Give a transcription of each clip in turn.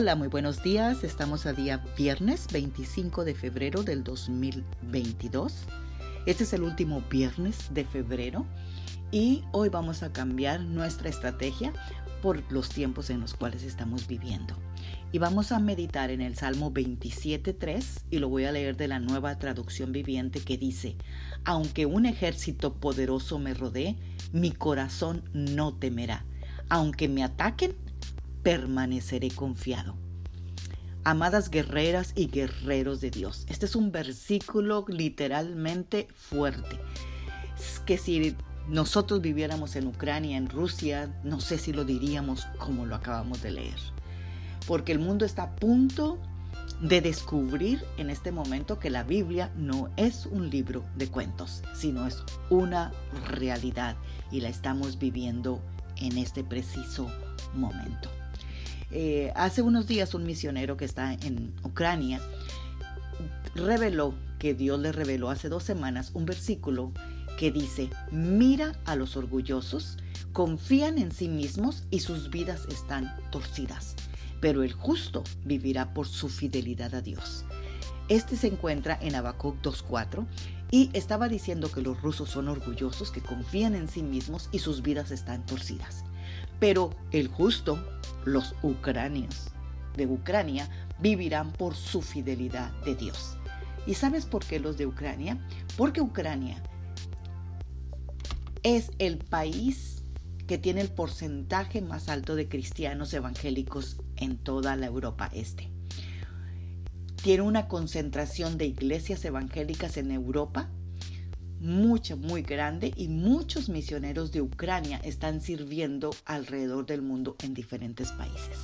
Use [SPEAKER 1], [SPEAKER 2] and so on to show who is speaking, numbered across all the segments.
[SPEAKER 1] Hola, muy buenos días. Estamos a día viernes 25 de febrero del 2022. Este es el último viernes de febrero y hoy vamos a cambiar nuestra estrategia por los tiempos en los cuales estamos viviendo. Y vamos a meditar en el Salmo 27.3 y lo voy a leer de la nueva traducción viviente que dice, aunque un ejército poderoso me rodee, mi corazón no temerá. Aunque me ataquen, permaneceré confiado. Amadas guerreras y guerreros de Dios, este es un versículo literalmente fuerte. Que si nosotros viviéramos en Ucrania, en Rusia, no sé si lo diríamos como lo acabamos de leer. Porque el mundo está a punto de descubrir en este momento que la Biblia no es un libro de cuentos, sino es una realidad y la estamos viviendo en este preciso momento. Eh, hace unos días un misionero que está en Ucrania reveló que Dios le reveló hace dos semanas un versículo que dice, mira a los orgullosos, confían en sí mismos y sus vidas están torcidas, pero el justo vivirá por su fidelidad a Dios. Este se encuentra en Habacuc 2.4 y estaba diciendo que los rusos son orgullosos, que confían en sí mismos y sus vidas están torcidas. Pero el justo, los ucranios de Ucrania, vivirán por su fidelidad de Dios. ¿Y sabes por qué los de Ucrania? Porque Ucrania es el país que tiene el porcentaje más alto de cristianos evangélicos en toda la Europa Este. Tiene una concentración de iglesias evangélicas en Europa mucha, muy grande y muchos misioneros de Ucrania están sirviendo alrededor del mundo en diferentes países.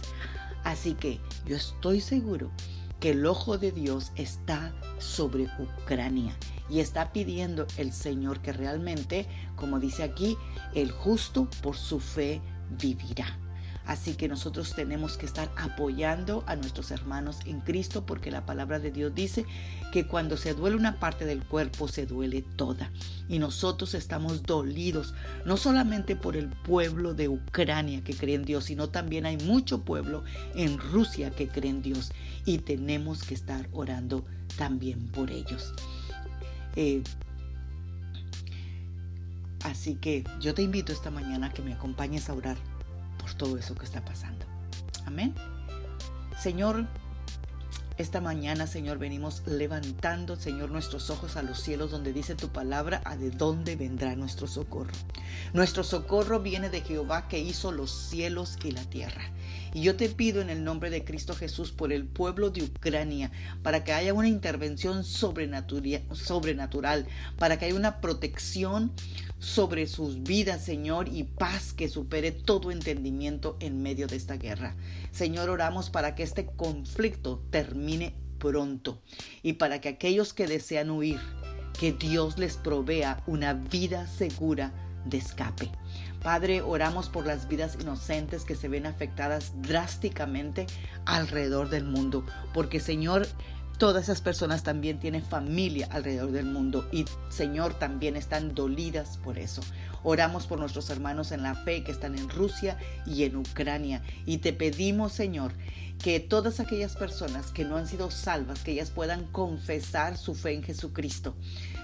[SPEAKER 1] Así que yo estoy seguro que el ojo de Dios está sobre Ucrania y está pidiendo el Señor que realmente, como dice aquí, el justo por su fe vivirá. Así que nosotros tenemos que estar apoyando a nuestros hermanos en Cristo porque la palabra de Dios dice que cuando se duele una parte del cuerpo se duele toda. Y nosotros estamos dolidos no solamente por el pueblo de Ucrania que cree en Dios, sino también hay mucho pueblo en Rusia que cree en Dios y tenemos que estar orando también por ellos. Eh, así que yo te invito esta mañana a que me acompañes a orar por todo eso que está pasando. Amén. Señor, esta mañana, Señor, venimos levantando, Señor, nuestros ojos a los cielos donde dice tu palabra, a de dónde vendrá nuestro socorro. Nuestro socorro viene de Jehová que hizo los cielos y la tierra. Y yo te pido en el nombre de Cristo Jesús por el pueblo de Ucrania, para que haya una intervención sobrenatural, para que haya una protección sobre sus vidas, Señor, y paz que supere todo entendimiento en medio de esta guerra. Señor, oramos para que este conflicto termine pronto y para que aquellos que desean huir, que Dios les provea una vida segura de escape. Padre, oramos por las vidas inocentes que se ven afectadas drásticamente alrededor del mundo, porque Señor, Todas esas personas también tienen familia alrededor del mundo y Señor también están dolidas por eso. Oramos por nuestros hermanos en la fe que están en Rusia y en Ucrania y te pedimos Señor que todas aquellas personas que no han sido salvas, que ellas puedan confesar su fe en Jesucristo.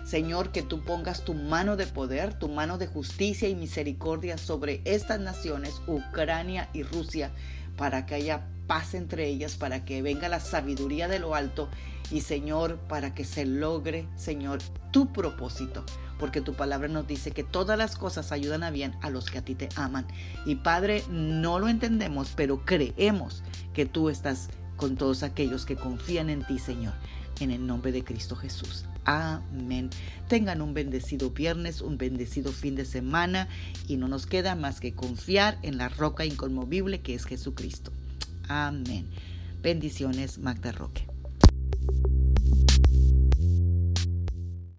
[SPEAKER 1] Señor, que tú pongas tu mano de poder, tu mano de justicia y misericordia sobre estas naciones, Ucrania y Rusia, para que haya paz entre ellas, para que venga la sabiduría de lo alto y Señor, para que se logre, Señor, tu propósito. Porque tu palabra nos dice que todas las cosas ayudan a bien a los que a ti te aman. Y Padre, no lo entendemos, pero creemos que tú estás con todos aquellos que confían en ti, Señor. En el nombre de Cristo Jesús. Amén. Tengan un bendecido viernes, un bendecido fin de semana y no nos queda más que confiar en la roca inconmovible que es Jesucristo. Amén. Bendiciones, Magda Roque.